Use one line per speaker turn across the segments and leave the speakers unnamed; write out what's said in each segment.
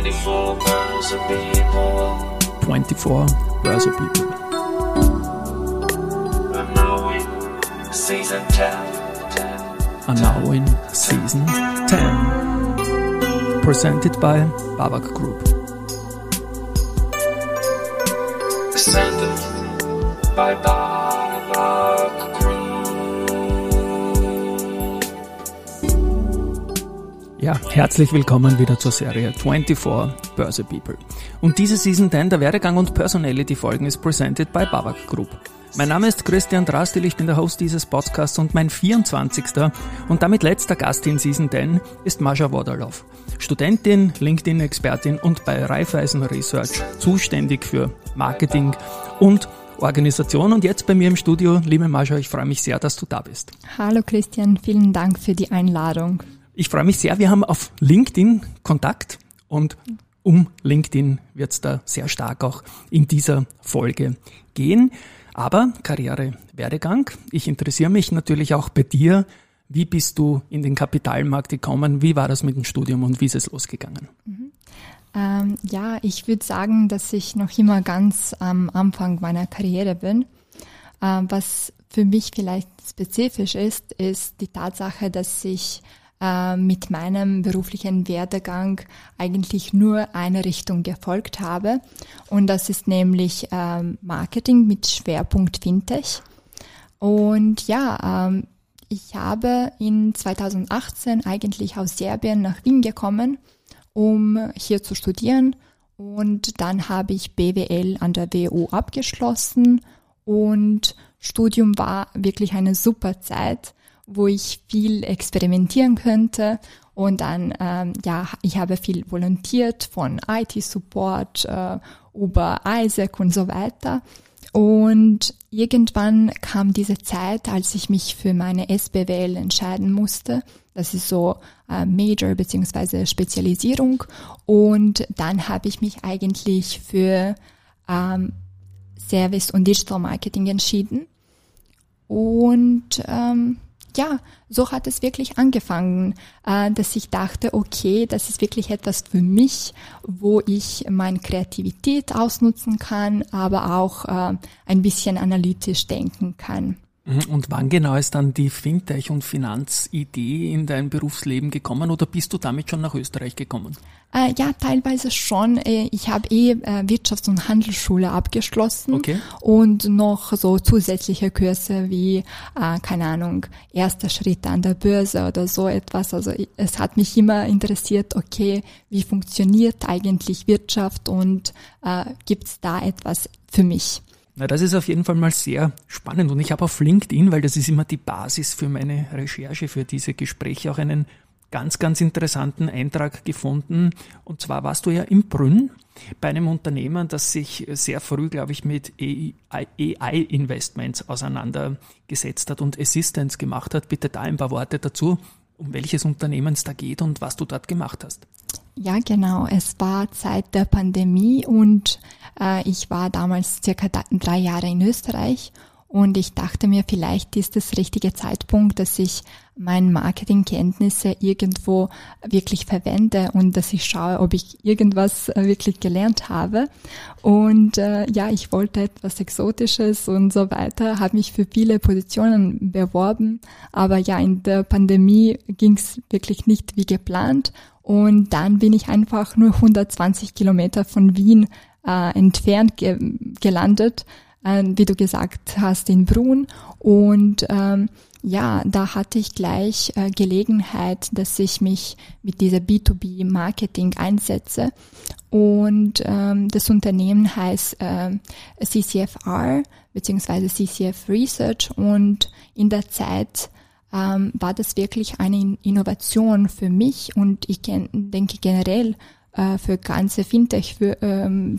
24 Börse People.
24 Börse People.
And now in season 10. 10.
And now in season 10. Presented by Babak Group. Ja, herzlich willkommen wieder zur Serie 24 Börse People. Und diese Season 10 der Werdegang und Personality Folgen ist presented by Babak Group. Mein Name ist Christian Drastil, ich bin der Host dieses Podcasts und mein 24. und damit letzter Gast in Season 10 ist Mascha Wodalow. Studentin, LinkedIn-Expertin und bei Raiffeisen Research zuständig für Marketing und Organisation. Und jetzt bei mir im Studio, liebe Mascha, ich freue mich sehr, dass du da bist.
Hallo Christian, vielen Dank für die Einladung.
Ich freue mich sehr, wir haben auf LinkedIn Kontakt und um LinkedIn wird es da sehr stark auch in dieser Folge gehen. Aber Karriere, Werdegang. Ich interessiere mich natürlich auch bei dir. Wie bist du in den Kapitalmarkt gekommen? Wie war das mit dem Studium und wie ist es losgegangen?
Mhm. Ähm, ja, ich würde sagen, dass ich noch immer ganz am Anfang meiner Karriere bin. Ähm, was für mich vielleicht spezifisch ist, ist die Tatsache, dass ich äh, mit meinem beruflichen Werdegang eigentlich nur eine Richtung gefolgt habe. Und das ist nämlich ähm, Marketing mit Schwerpunkt Fintech. Und ja, ähm, ich habe in 2018 eigentlich aus Serbien nach Wien gekommen, um hier zu studieren. Und dann habe ich BWL an der WU abgeschlossen und Studium war wirklich eine super Zeit wo ich viel experimentieren könnte. Und dann, ähm, ja, ich habe viel volontiert von IT-Support äh, über Isaac und so weiter. Und irgendwann kam diese Zeit, als ich mich für meine SBWL entscheiden musste. Das ist so äh, Major beziehungsweise Spezialisierung. Und dann habe ich mich eigentlich für ähm, Service und Digital Marketing entschieden. Und ähm, ja, so hat es wirklich angefangen, äh, dass ich dachte, okay, das ist wirklich etwas für mich, wo ich meine Kreativität ausnutzen kann, aber auch äh, ein bisschen analytisch denken kann.
Und wann genau ist dann die Fintech- und Finanzidee in dein Berufsleben gekommen oder bist du damit schon nach Österreich gekommen?
Äh, ja, teilweise schon. Äh, ich habe eh äh, Wirtschafts- und Handelsschule abgeschlossen
okay.
und noch so zusätzliche Kurse wie, äh, keine Ahnung, erster Schritt an der Börse oder so etwas. Also es hat mich immer interessiert, okay, wie funktioniert eigentlich Wirtschaft und äh, gibt es da etwas für mich?
Na, das ist auf jeden Fall mal sehr spannend und ich habe auf LinkedIn, weil das ist immer die Basis für meine Recherche, für diese Gespräche, auch einen ganz, ganz interessanten Eintrag gefunden. Und zwar warst du ja im Brünn bei einem Unternehmen, das sich sehr früh, glaube ich, mit AI-Investments auseinandergesetzt hat und Assistance gemacht hat. Bitte da ein paar Worte dazu, um welches Unternehmen es da geht und was du dort gemacht hast.
Ja, genau. Es war Zeit der Pandemie und äh, ich war damals circa drei Jahre in Österreich und ich dachte mir, vielleicht ist das richtige Zeitpunkt, dass ich meine Marketingkenntnisse irgendwo wirklich verwende und dass ich schaue, ob ich irgendwas äh, wirklich gelernt habe. Und äh, ja, ich wollte etwas Exotisches und so weiter, habe mich für viele Positionen beworben, aber ja, in der Pandemie ging es wirklich nicht wie geplant. Und dann bin ich einfach nur 120 Kilometer von Wien äh, entfernt ge gelandet äh, wie du gesagt hast, in Brunn. Und ähm, ja, da hatte ich gleich äh, Gelegenheit, dass ich mich mit dieser B2B-Marketing einsetze. Und ähm, das Unternehmen heißt äh, CCFR beziehungsweise CCF Research. Und in der Zeit ähm, war das wirklich eine Innovation für mich und ich denke generell äh, für ganze Fintech-Welt, ähm,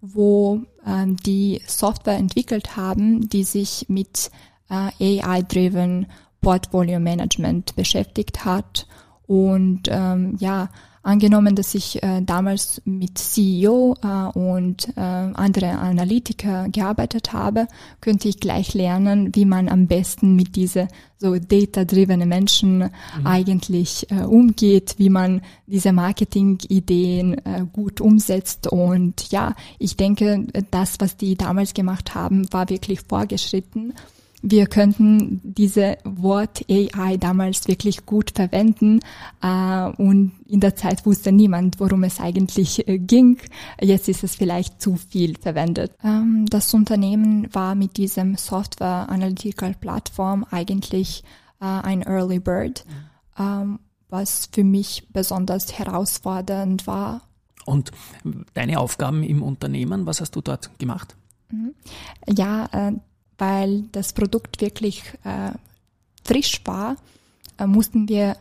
wo ähm, die Software entwickelt haben, die sich mit äh, AI-driven Portfolio Management beschäftigt hat. Und ähm, ja, angenommen, dass ich äh, damals mit CEO äh, und äh, andere Analytiker gearbeitet habe, könnte ich gleich lernen, wie man am besten mit diese so data-driven Menschen mhm. eigentlich äh, umgeht, wie man diese Marketing-Ideen äh, gut umsetzt. Und ja, ich denke, das, was die damals gemacht haben, war wirklich vorgeschritten wir könnten diese Wort AI damals wirklich gut verwenden äh, und in der Zeit wusste niemand, worum es eigentlich äh, ging. Jetzt ist es vielleicht zu viel verwendet. Ähm, das Unternehmen war mit diesem Software Analytical Plattform eigentlich äh, ein Early Bird, ähm, was für mich besonders herausfordernd war.
Und deine Aufgaben im Unternehmen, was hast du dort gemacht?
Mhm. Ja, äh, weil das Produkt wirklich äh, frisch war, äh, mussten wir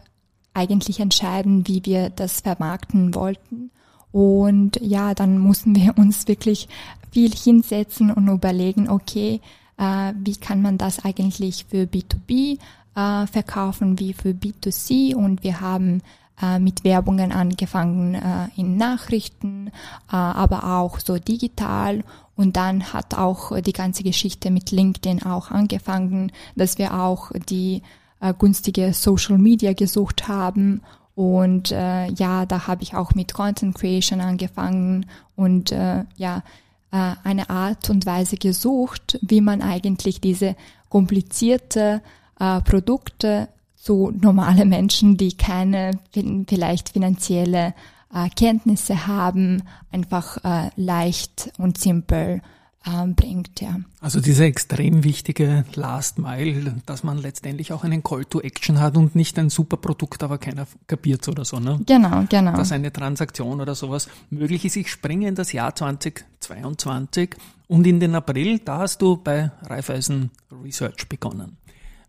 eigentlich entscheiden, wie wir das vermarkten wollten. Und ja, dann mussten wir uns wirklich viel hinsetzen und überlegen, okay, äh, wie kann man das eigentlich für B2B äh, verkaufen, wie für B2C. Und wir haben äh, mit Werbungen angefangen äh, in Nachrichten, äh, aber auch so digital. Und dann hat auch die ganze Geschichte mit LinkedIn auch angefangen, dass wir auch die äh, günstige Social Media gesucht haben. Und äh, ja, da habe ich auch mit Content Creation angefangen und äh, ja, äh, eine Art und Weise gesucht, wie man eigentlich diese komplizierte äh, Produkte zu normale Menschen, die keine vielleicht finanzielle äh, Kenntnisse haben, einfach äh, leicht und simpel äh, bringt. Ja.
Also diese extrem wichtige Last Mile, dass man letztendlich auch einen Call to Action hat und nicht ein super Produkt, aber keiner kapiert oder so. Ne?
Genau, genau.
Dass eine Transaktion oder sowas möglich ist. Ich springe in das Jahr 2022 und in den April, da hast du bei Raiffeisen Research begonnen.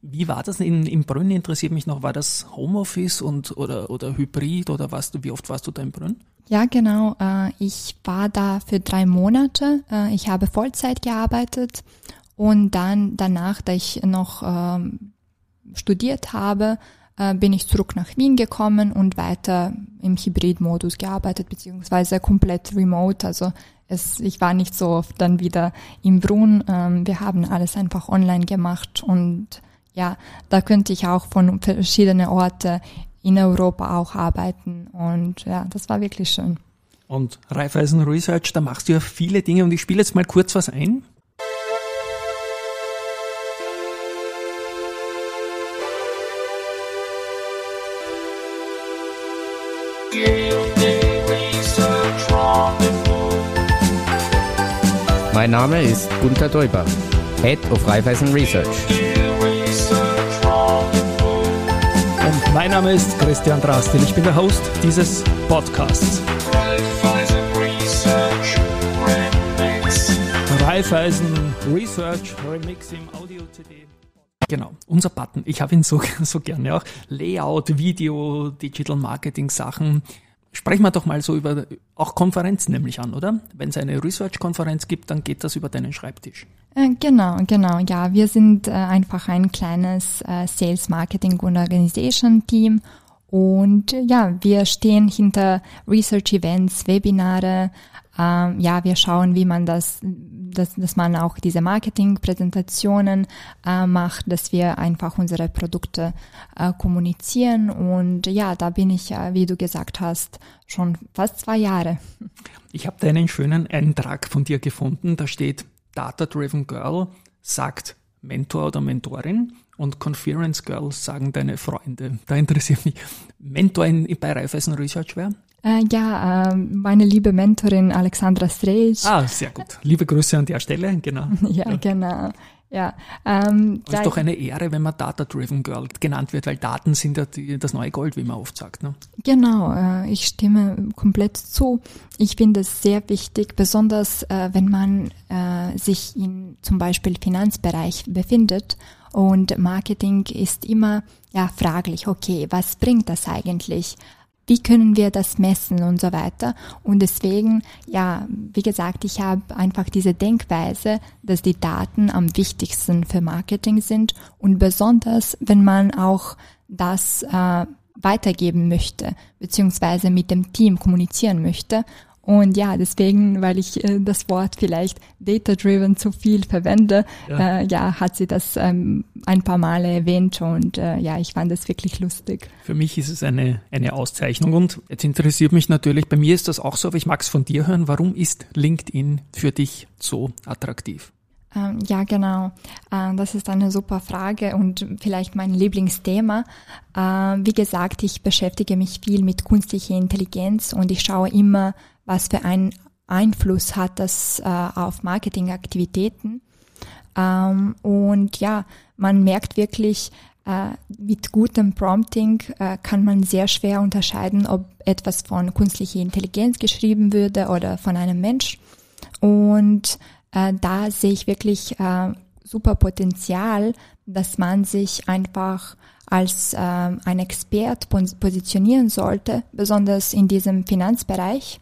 Wie war das in, in Brünn? Interessiert mich noch, war das Homeoffice und oder, oder Hybrid oder was, wie oft warst du da in Brünn?
Ja, genau. Äh, ich war da für drei Monate. Äh, ich habe Vollzeit gearbeitet und dann danach, da ich noch ähm, studiert habe, äh, bin ich zurück nach Wien gekommen und weiter im Hybrid-Modus gearbeitet, beziehungsweise komplett remote. Also es, ich war nicht so oft dann wieder im Brunn. Ähm, wir haben alles einfach online gemacht und ja, da könnte ich auch von verschiedenen Orten in Europa auch arbeiten und ja, das war wirklich schön.
Und Raiffeisen Research, da machst du ja viele Dinge und ich spiele jetzt mal kurz was ein.
Mein Name ist Gunther Däuber, Head of Raiffeisen Research.
Mein Name ist Christian Drastil. Ich bin der Host dieses Podcasts. Raiffeisen Research Remix im Audio-CD. Genau, unser Button. Ich habe ihn so, so gerne auch. Layout, Video, Digital Marketing Sachen. Sprechen wir doch mal so über auch Konferenzen nämlich an, oder? Wenn es eine Research-Konferenz gibt, dann geht das über deinen Schreibtisch.
Äh, genau, genau, ja. Wir sind äh, einfach ein kleines äh, Sales Marketing und Organization Team und ja, wir stehen hinter Research Events, Webinare. Ähm, ja, wir schauen, wie man das, dass, dass man auch diese Marketing-Präsentationen äh, macht, dass wir einfach unsere Produkte äh, kommunizieren. Und ja, da bin ich, äh, wie du gesagt hast, schon fast zwei Jahre.
Ich habe da einen schönen Eintrag von dir gefunden. Da steht, Data-Driven Girl sagt Mentor oder Mentorin und Conference Girls sagen deine Freunde. Da interessiert mich. Mentor in, bei Raiffeisen Research wer?
Äh, ja, äh, meine liebe Mentorin Alexandra Strejc.
Ah, sehr gut. Liebe Grüße an der Stelle, genau.
ja, ja, genau. Ja, ähm,
ist doch eine Ehre, wenn man Data-Driven Girl genannt wird, weil Daten sind ja die, das neue Gold, wie man oft sagt. Ne?
Genau, äh, ich stimme komplett zu. Ich finde es sehr wichtig, besonders äh, wenn man äh, sich in zum Beispiel Finanzbereich befindet und Marketing ist immer ja fraglich. Okay, was bringt das eigentlich? Wie können wir das messen und so weiter. Und deswegen, ja, wie gesagt, ich habe einfach diese Denkweise, dass die Daten am wichtigsten für Marketing sind und besonders, wenn man auch das äh, weitergeben möchte, beziehungsweise mit dem Team kommunizieren möchte. Und ja, deswegen, weil ich äh, das Wort vielleicht data-driven zu viel verwende, ja, äh, ja hat sie das ähm, ein paar Male erwähnt und äh, ja, ich fand das wirklich lustig.
Für mich ist es eine, eine Auszeichnung und jetzt interessiert mich natürlich, bei mir ist das auch so, aber ich mag es von dir hören, warum ist LinkedIn für dich so attraktiv?
Ähm, ja, genau. Äh, das ist eine super Frage und vielleicht mein Lieblingsthema. Äh, wie gesagt, ich beschäftige mich viel mit künstlicher Intelligenz und ich schaue immer, was für einen Einfluss hat das äh, auf Marketingaktivitäten. Ähm, und ja, man merkt wirklich, mit gutem Prompting kann man sehr schwer unterscheiden, ob etwas von künstlicher Intelligenz geschrieben würde oder von einem Mensch. Und äh, da sehe ich wirklich äh, super Potenzial, dass man sich einfach als äh, ein Expert positionieren sollte, besonders in diesem Finanzbereich.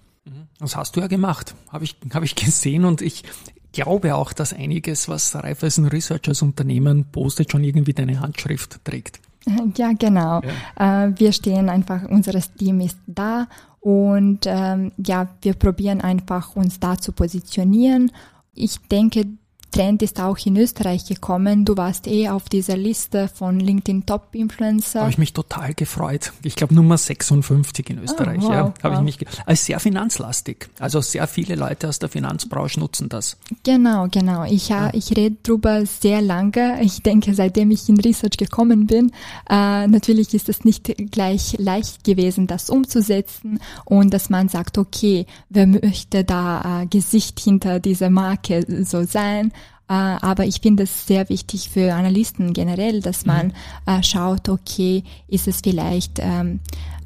Das hast du ja gemacht, habe ich, hab ich gesehen und ich glaube auch, dass einiges, was Raiffeisen Research als Unternehmen postet, schon irgendwie deine Handschrift trägt.
Ja, genau. Ja. Äh, wir stehen einfach, unser Team ist da und ähm, ja, wir probieren einfach uns da zu positionieren ich denke, Trend ist auch in Österreich gekommen. Du warst eh auf dieser Liste von LinkedIn Top Influencer.
Habe ich mich total gefreut. Ich glaube Nummer 56 in Österreich. Oh, wow, ja, habe wow. ich mich als sehr finanzlastig. Also sehr viele Leute aus der Finanzbranche nutzen das.
Genau, genau. Ich ja. ich rede drüber sehr lange. Ich denke, seitdem ich in Research gekommen bin, äh, natürlich ist es nicht gleich leicht gewesen, das umzusetzen und dass man sagt, okay, wer möchte da äh, Gesicht hinter dieser Marke so sein? Äh, aber ich finde es sehr wichtig für Analysten generell, dass mhm. man mhm. schaut, okay, ist es vielleicht ähm,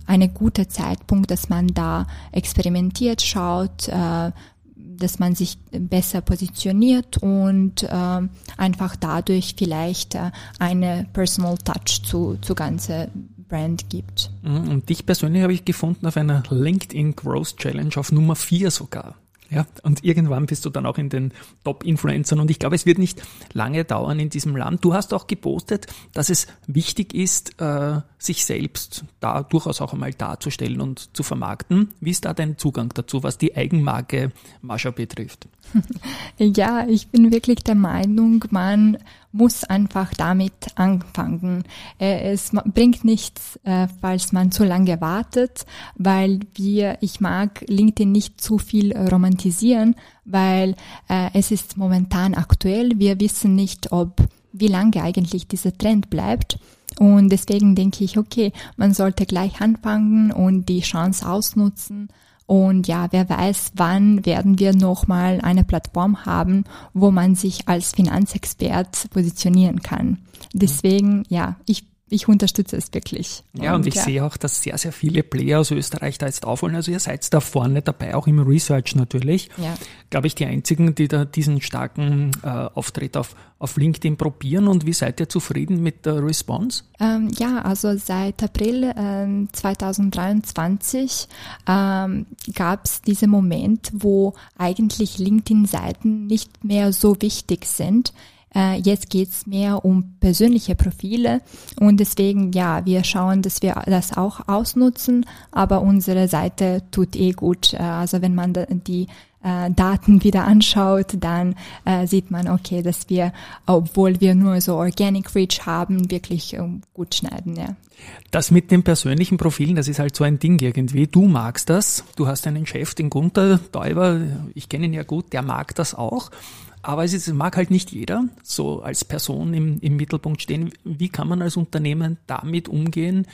eine gute Zeitpunkt, dass man da experimentiert, schaut, äh, dass man sich besser positioniert und äh, einfach dadurch vielleicht äh, eine Personal Touch zu, zu ganze Brand gibt.
Mhm. Und dich persönlich habe ich gefunden auf einer LinkedIn Growth Challenge auf Nummer 4 sogar. Ja, und irgendwann bist du dann auch in den Top-Influencern. Und ich glaube, es wird nicht lange dauern in diesem Land. Du hast auch gepostet, dass es wichtig ist, äh, sich selbst da durchaus auch einmal darzustellen und zu vermarkten. Wie ist da dein Zugang dazu, was die Eigenmarke Mascha betrifft?
Ja, ich bin wirklich der Meinung, man muss einfach damit anfangen. Äh, es bringt nichts, äh, falls man zu lange wartet, weil wir, ich mag LinkedIn nicht zu viel romantisieren, weil äh, es ist momentan aktuell. Wir wissen nicht, ob wie lange eigentlich dieser Trend bleibt. Und deswegen denke ich, okay, man sollte gleich anfangen und die Chance ausnutzen und ja, wer weiß, wann werden wir nochmal eine Plattform haben, wo man sich als Finanzexpert positionieren kann. Deswegen, ja, ich ich unterstütze es wirklich.
Ja, und, und ich ja. sehe auch, dass sehr, sehr viele Player aus Österreich da jetzt aufholen. Also ihr seid da vorne dabei, auch im Research natürlich. Ja. Glaube ich, die einzigen, die da diesen starken äh, Auftritt auf, auf LinkedIn probieren. Und wie seid ihr zufrieden mit der Response?
Ähm, ja, also seit April äh, 2023 ähm, gab es diesen Moment, wo eigentlich LinkedIn-Seiten nicht mehr so wichtig sind. Äh, jetzt geht's mehr um persönliche Profile und deswegen, ja, wir schauen, dass wir das auch ausnutzen, aber unsere Seite tut eh gut. Äh, also wenn man die äh, Daten wieder anschaut, dann äh, sieht man, okay, dass wir, obwohl wir nur so Organic Reach haben, wirklich äh, gut schneiden, ja.
Das mit den persönlichen Profilen, das ist halt so ein Ding irgendwie. Du magst das. Du hast einen Chef, den Gunther Däuber, ich kenne ihn ja gut, der mag das auch. Aber es ist, mag halt nicht jeder so als Person im, im Mittelpunkt stehen. Wie kann man als Unternehmen damit umgehen?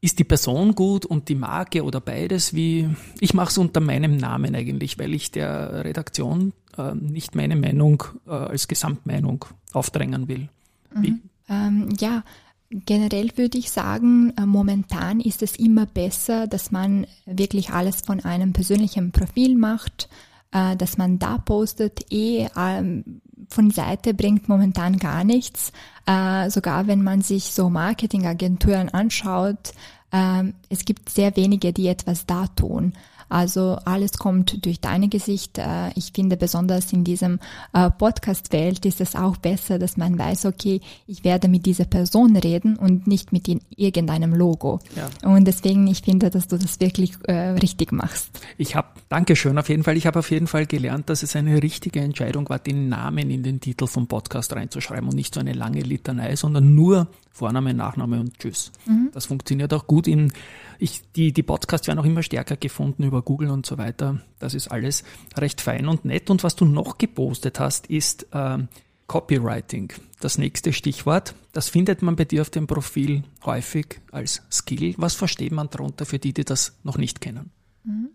Ist die Person gut und die Marke oder beides? Wie ich mache es unter meinem Namen eigentlich, weil ich der Redaktion äh, nicht meine Meinung äh, als Gesamtmeinung aufdrängen will.
Mhm. Ähm, ja, Generell würde ich sagen, äh, momentan ist es immer besser, dass man wirklich alles von einem persönlichen Profil macht äh, dass man da postet, eh ähm, von Seite bringt momentan gar nichts. Äh, sogar wenn man sich so Marketingagenturen anschaut, äh, es gibt sehr wenige, die etwas da tun. Also alles kommt durch deine Gesicht. Äh, ich finde besonders in diesem äh, Podcast-Welt ist es auch besser, dass man weiß, okay, ich werde mit dieser Person reden und nicht mit irgendeinem Logo. Ja. Und deswegen, ich finde, dass du das wirklich äh, richtig machst.
Ich habe, Dankeschön auf jeden Fall, ich habe auf jeden Fall gelernt, dass es eine richtige Entscheidung war, den Namen in den Titel vom Podcast reinzuschreiben und nicht so eine lange Litanei, sondern nur Vorname, Nachname und Tschüss. Mhm. Das funktioniert auch gut in, ich, die, die Podcasts werden auch immer stärker gefunden über Google und so weiter. Das ist alles recht fein und nett. Und was du noch gepostet hast, ist äh, Copywriting. Das nächste Stichwort. Das findet man bei dir auf dem Profil häufig als Skill. Was versteht man darunter für die, die das noch nicht kennen?
Mhm.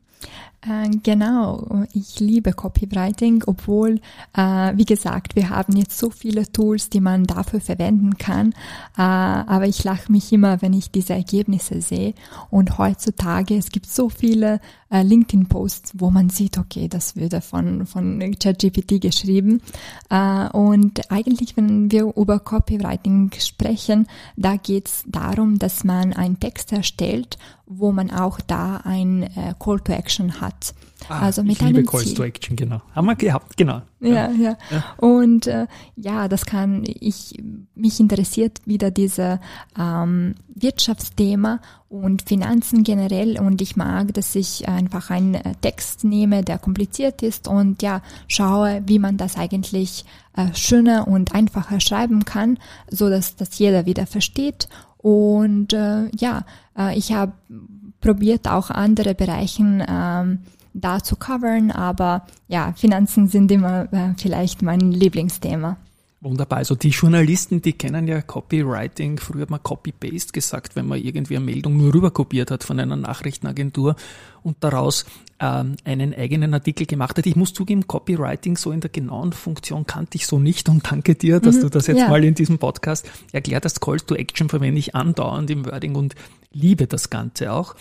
Äh, genau, ich liebe Copywriting, obwohl, äh, wie gesagt, wir haben jetzt so viele Tools, die man dafür verwenden kann. Äh, aber ich lache mich immer, wenn ich diese Ergebnisse sehe. Und heutzutage, es gibt so viele äh, LinkedIn-Posts, wo man sieht, okay, das würde von, von ChatGPT geschrieben. Äh, und eigentlich, wenn wir über Copywriting sprechen, da geht es darum, dass man einen Text erstellt, wo man auch da ein äh, Call to Action hat.
Ah, also mit ich liebe Calls Ziel. to Action, genau. Haben wir gehabt, genau.
Ja, ja. ja. Und äh, ja, das kann ich, mich interessiert wieder diese ähm, Wirtschaftsthema und Finanzen generell und ich mag, dass ich einfach einen äh, Text nehme, der kompliziert ist und ja, schaue, wie man das eigentlich äh, schöner und einfacher schreiben kann, so dass das jeder wieder versteht und äh, ja, äh, ich habe probiert auch andere Bereichen ähm, da zu covern, aber ja, Finanzen sind immer äh, vielleicht mein Lieblingsthema.
Wunderbar. Also die Journalisten, die kennen ja Copywriting. Früher hat man Copy-Paste gesagt, wenn man irgendwie eine Meldung nur rüberkopiert hat von einer Nachrichtenagentur und daraus ähm, einen eigenen Artikel gemacht hat. Ich muss zugeben, Copywriting so in der genauen Funktion kannte ich so nicht und danke dir, dass mhm, du das jetzt ja. mal in diesem Podcast erklärt hast. Call to Action verwende ich andauernd im Wording und liebe das Ganze auch.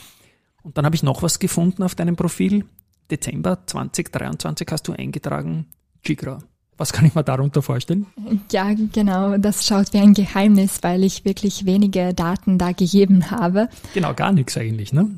Und dann habe ich noch was gefunden auf deinem Profil. Dezember 2023 hast du eingetragen, Jigra. Was kann ich mir darunter vorstellen?
Ja, genau. Das schaut wie ein Geheimnis, weil ich wirklich wenige Daten da gegeben habe.
Genau, gar nichts eigentlich, ne?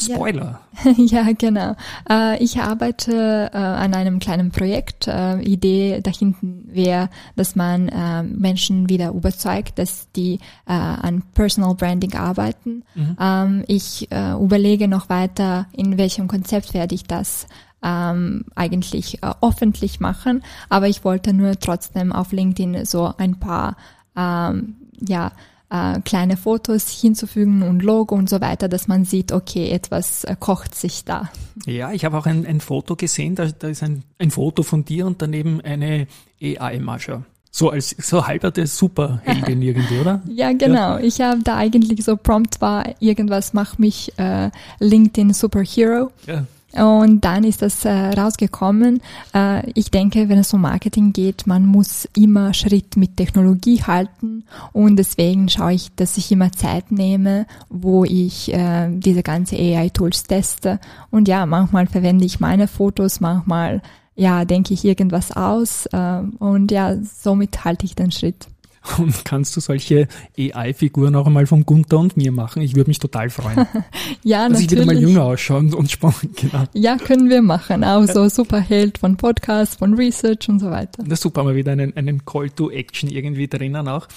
Spoiler.
Ja, ja genau. Äh, ich arbeite äh, an einem kleinen Projekt. Äh, Idee dahinten wäre, dass man äh, Menschen wieder überzeugt, dass die äh, an Personal Branding arbeiten. Mhm. Ähm, ich äh, überlege noch weiter, in welchem Konzept werde ich das ähm, eigentlich äh, öffentlich machen, aber ich wollte nur trotzdem auf LinkedIn so ein paar ähm, ja äh, kleine Fotos hinzufügen und Logo und so weiter, dass man sieht, okay, etwas äh, kocht sich da.
Ja, ich habe auch ein, ein Foto gesehen, da, da ist ein, ein Foto von dir und daneben eine AI-Masche. So als so halberte Superheldin irgendwie, oder?
Ja, genau. Ich habe da eigentlich so Prompt war irgendwas mach mich äh, LinkedIn Superhero. Ja. Und dann ist das äh, rausgekommen. Äh, ich denke, wenn es um Marketing geht, man muss immer Schritt mit Technologie halten. Und deswegen schaue ich, dass ich immer Zeit nehme, wo ich äh, diese ganze AI-Tools teste. Und ja, manchmal verwende ich meine Fotos, manchmal ja, denke ich irgendwas aus. Äh, und ja, somit halte ich den Schritt.
Und kannst du solche AI-Figuren auch einmal von Gunther und mir machen? Ich würde mich total freuen.
ja,
Dass
natürlich.
ich wieder mal jünger ausschaue und spannend,
genau. Ja, können wir machen. Auch so Superheld von Podcasts, von Research und so weiter.
Das ist super, mal wieder einen, einen Call to Action irgendwie drinnen auch.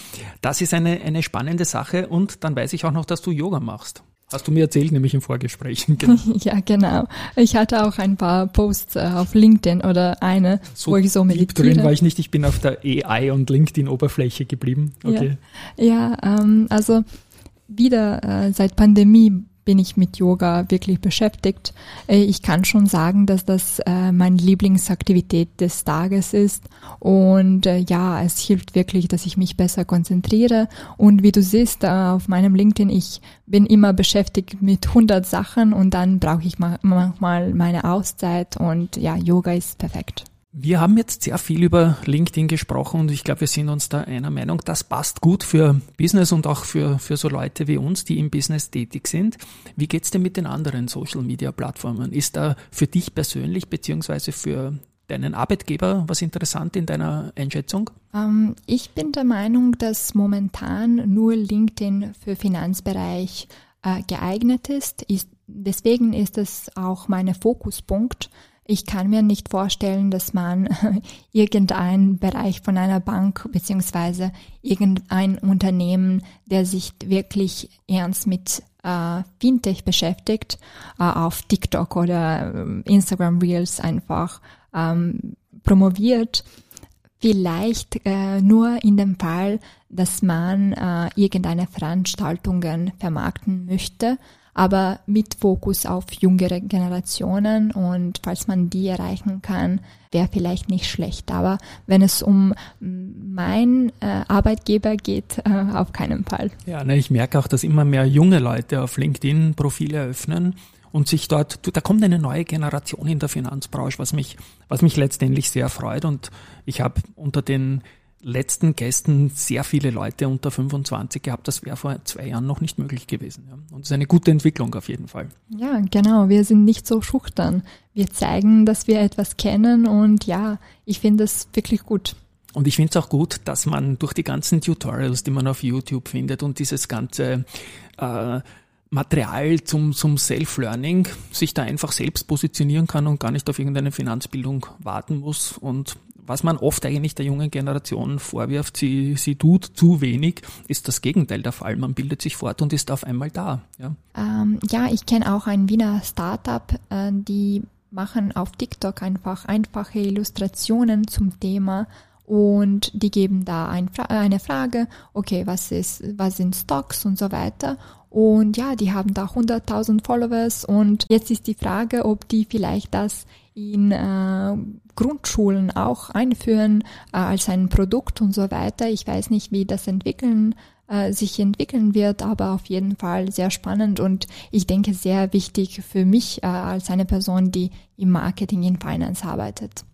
Das ist eine, eine spannende Sache und dann weiß ich auch noch, dass du Yoga machst. Hast du mir erzählt, nämlich im Vorgespräch.
Genau. Ja, genau. Ich hatte auch ein paar Posts äh, auf LinkedIn oder eine,
so wo ich so meditiere. drin war ich nicht, ich bin auf der AI und LinkedIn-Oberfläche geblieben.
Okay. Ja, ja ähm, also wieder äh, seit Pandemie bin ich mit Yoga wirklich beschäftigt. Äh, ich kann schon sagen, dass das äh, meine Lieblingsaktivität des Tages ist. Und äh, ja, es hilft wirklich, dass ich mich besser konzentriere. Und wie du siehst, äh, auf meinem LinkedIn, ich bin immer beschäftigt mit 100 Sachen und dann brauche ich manchmal meine Auszeit und ja, Yoga ist perfekt.
Wir haben jetzt sehr viel über LinkedIn gesprochen und ich glaube, wir sind uns da einer Meinung, das passt gut für Business und auch für, für so Leute wie uns, die im Business tätig sind. Wie geht's denn mit den anderen Social-Media-Plattformen? Ist da für dich persönlich beziehungsweise für deinen Arbeitgeber was interessant in deiner Einschätzung?
Ähm, ich bin der Meinung, dass momentan nur LinkedIn für Finanzbereich äh, geeignet ist. ist deswegen ist es auch mein Fokuspunkt. Ich kann mir nicht vorstellen, dass man irgendein Bereich von einer Bank beziehungsweise irgendein Unternehmen, der sich wirklich ernst mit äh, Fintech beschäftigt, äh, auf TikTok oder äh, Instagram Reels einfach ähm, promoviert. Vielleicht äh, nur in dem Fall, dass man äh, irgendeine Veranstaltungen vermarkten möchte, aber mit Fokus auf jüngere Generationen und falls man die erreichen kann, wäre vielleicht nicht schlecht. Aber wenn es um mein äh, Arbeitgeber geht, äh, auf keinen Fall.
Ja, ne, ich merke auch, dass immer mehr junge Leute auf LinkedIn Profile eröffnen und sich dort, da kommt eine neue Generation in der Finanzbranche, was mich, was mich letztendlich sehr freut. Und ich habe unter den letzten Gästen sehr viele Leute unter 25 gehabt. Das wäre vor zwei Jahren noch nicht möglich gewesen. Ja. Und es ist eine gute Entwicklung auf jeden Fall.
Ja, genau. Wir sind nicht so schüchtern. Wir zeigen, dass wir etwas kennen und ja, ich finde es wirklich gut.
Und ich finde es auch gut, dass man durch die ganzen Tutorials, die man auf YouTube findet und dieses ganze äh, Material zum, zum Self-Learning sich da einfach selbst positionieren kann und gar nicht auf irgendeine Finanzbildung warten muss und was man oft eigentlich der jungen Generation vorwirft, sie, sie tut zu wenig, ist das Gegenteil der Fall. Man bildet sich fort und ist auf einmal da.
Ja, ähm, ja ich kenne auch ein Wiener Startup, äh, die machen auf TikTok einfach einfache Illustrationen zum Thema und die geben da ein, eine Frage, okay, was ist, was sind Stocks und so weiter. Und ja, die haben da 100.000 Followers und jetzt ist die Frage, ob die vielleicht das in äh, Grundschulen auch einführen äh, als ein Produkt und so weiter. Ich weiß nicht, wie das entwickeln äh, sich entwickeln wird, aber auf jeden Fall sehr spannend und ich denke sehr wichtig für mich äh, als eine Person, die im Marketing in Finance arbeitet.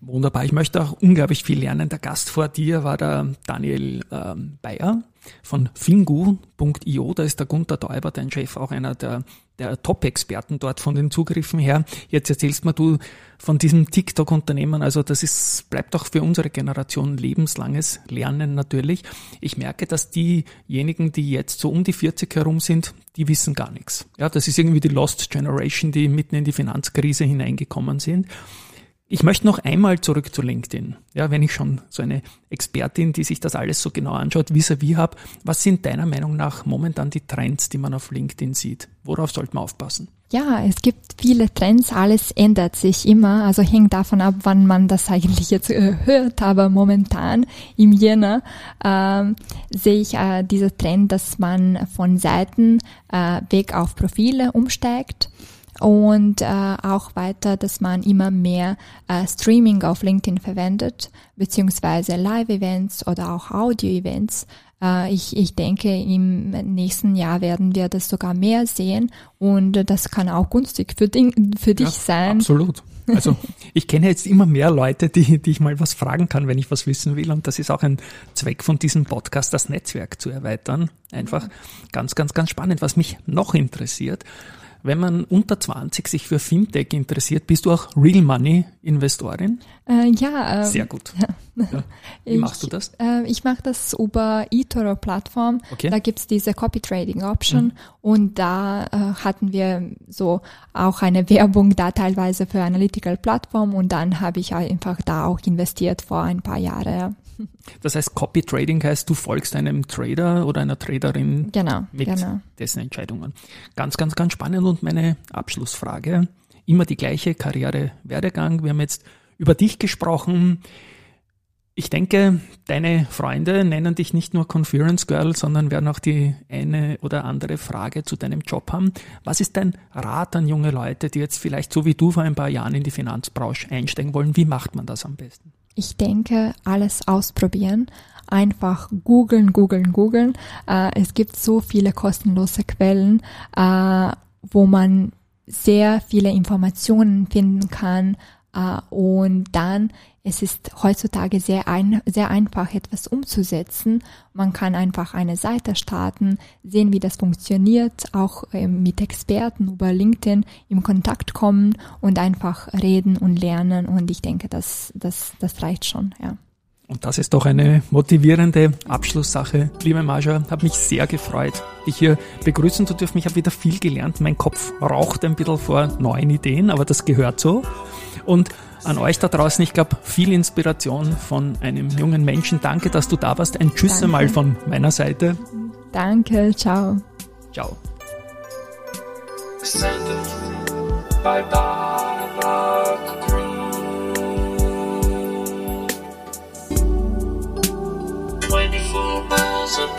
Wunderbar. Ich möchte auch unglaublich viel lernen. Der Gast vor dir war der Daniel ähm, Bayer von fingu.io. Da ist der Gunther Däuber, dein Chef, auch einer der, der Top-Experten dort von den Zugriffen her. Jetzt erzählst mir du von diesem TikTok-Unternehmen. Also das ist, bleibt auch für unsere Generation lebenslanges Lernen natürlich. Ich merke, dass diejenigen, die jetzt so um die 40 herum sind, die wissen gar nichts. Ja, das ist irgendwie die Lost Generation, die mitten in die Finanzkrise hineingekommen sind. Ich möchte noch einmal zurück zu LinkedIn. Ja, wenn ich schon so eine Expertin, die sich das alles so genau anschaut, vis-à-vis habe, was sind deiner Meinung nach momentan die Trends, die man auf LinkedIn sieht? Worauf sollte man aufpassen?
Ja, es gibt viele Trends, alles ändert sich immer, also hängt davon ab, wann man das eigentlich jetzt äh, hört, aber momentan im Jänner äh, sehe ich äh, dieser Trend, dass man von Seiten äh, weg auf Profile umsteigt und äh, auch weiter, dass man immer mehr äh, Streaming auf LinkedIn verwendet, beziehungsweise Live-Events oder auch Audio-Events. Äh, ich, ich denke, im nächsten Jahr werden wir das sogar mehr sehen und das kann auch günstig für, Ding, für dich ja, sein.
Absolut. Also ich kenne jetzt immer mehr Leute, die, die ich mal was fragen kann, wenn ich was wissen will. Und das ist auch ein Zweck von diesem Podcast, das Netzwerk zu erweitern. Einfach ganz, ganz, ganz spannend. Was mich noch interessiert, wenn man unter 20 sich für Fintech interessiert, bist du auch Real Money Investorin?
Äh, ja.
Äh, Sehr gut. Ja. Wie ich, machst du das?
Äh, ich mache das über eToro Plattform. Okay. Da gibt's diese Copy Trading Option mhm. und da äh, hatten wir so auch eine Werbung da teilweise für Analytical Plattform und dann habe ich einfach da auch investiert vor ein paar Jahren.
Das heißt, Copy Trading heißt, du folgst einem Trader oder einer Traderin
genau,
mit
genau.
dessen Entscheidungen. Ganz, ganz, ganz spannend. Und meine Abschlussfrage, immer die gleiche Karriere-Werdegang. Wir haben jetzt über dich gesprochen. Ich denke, deine Freunde nennen dich nicht nur Conference Girl, sondern werden auch die eine oder andere Frage zu deinem Job haben. Was ist dein Rat an junge Leute, die jetzt vielleicht so wie du vor ein paar Jahren in die Finanzbranche einsteigen wollen? Wie macht man das am besten?
Ich denke, alles ausprobieren. Einfach googeln, googeln, googeln. Äh, es gibt so viele kostenlose Quellen, äh, wo man sehr viele Informationen finden kann, und dann, es ist heutzutage sehr, ein, sehr einfach, etwas umzusetzen. Man kann einfach eine Seite starten, sehen, wie das funktioniert, auch ähm, mit Experten über LinkedIn im Kontakt kommen und einfach reden und lernen. Und ich denke, das, das, das reicht schon, ja.
Und das ist doch eine motivierende Abschlusssache. Liebe Maja, hat mich sehr gefreut, dich hier begrüßen zu dürfen. Ich habe wieder viel gelernt. Mein Kopf raucht ein bisschen vor neuen Ideen, aber das gehört so. Und an euch da draußen, ich glaube, viel Inspiration von einem jungen Menschen. Danke, dass du da warst. Ein Tschüss
Danke.
mal von meiner Seite.
Danke, ciao.
Ciao.
Miles of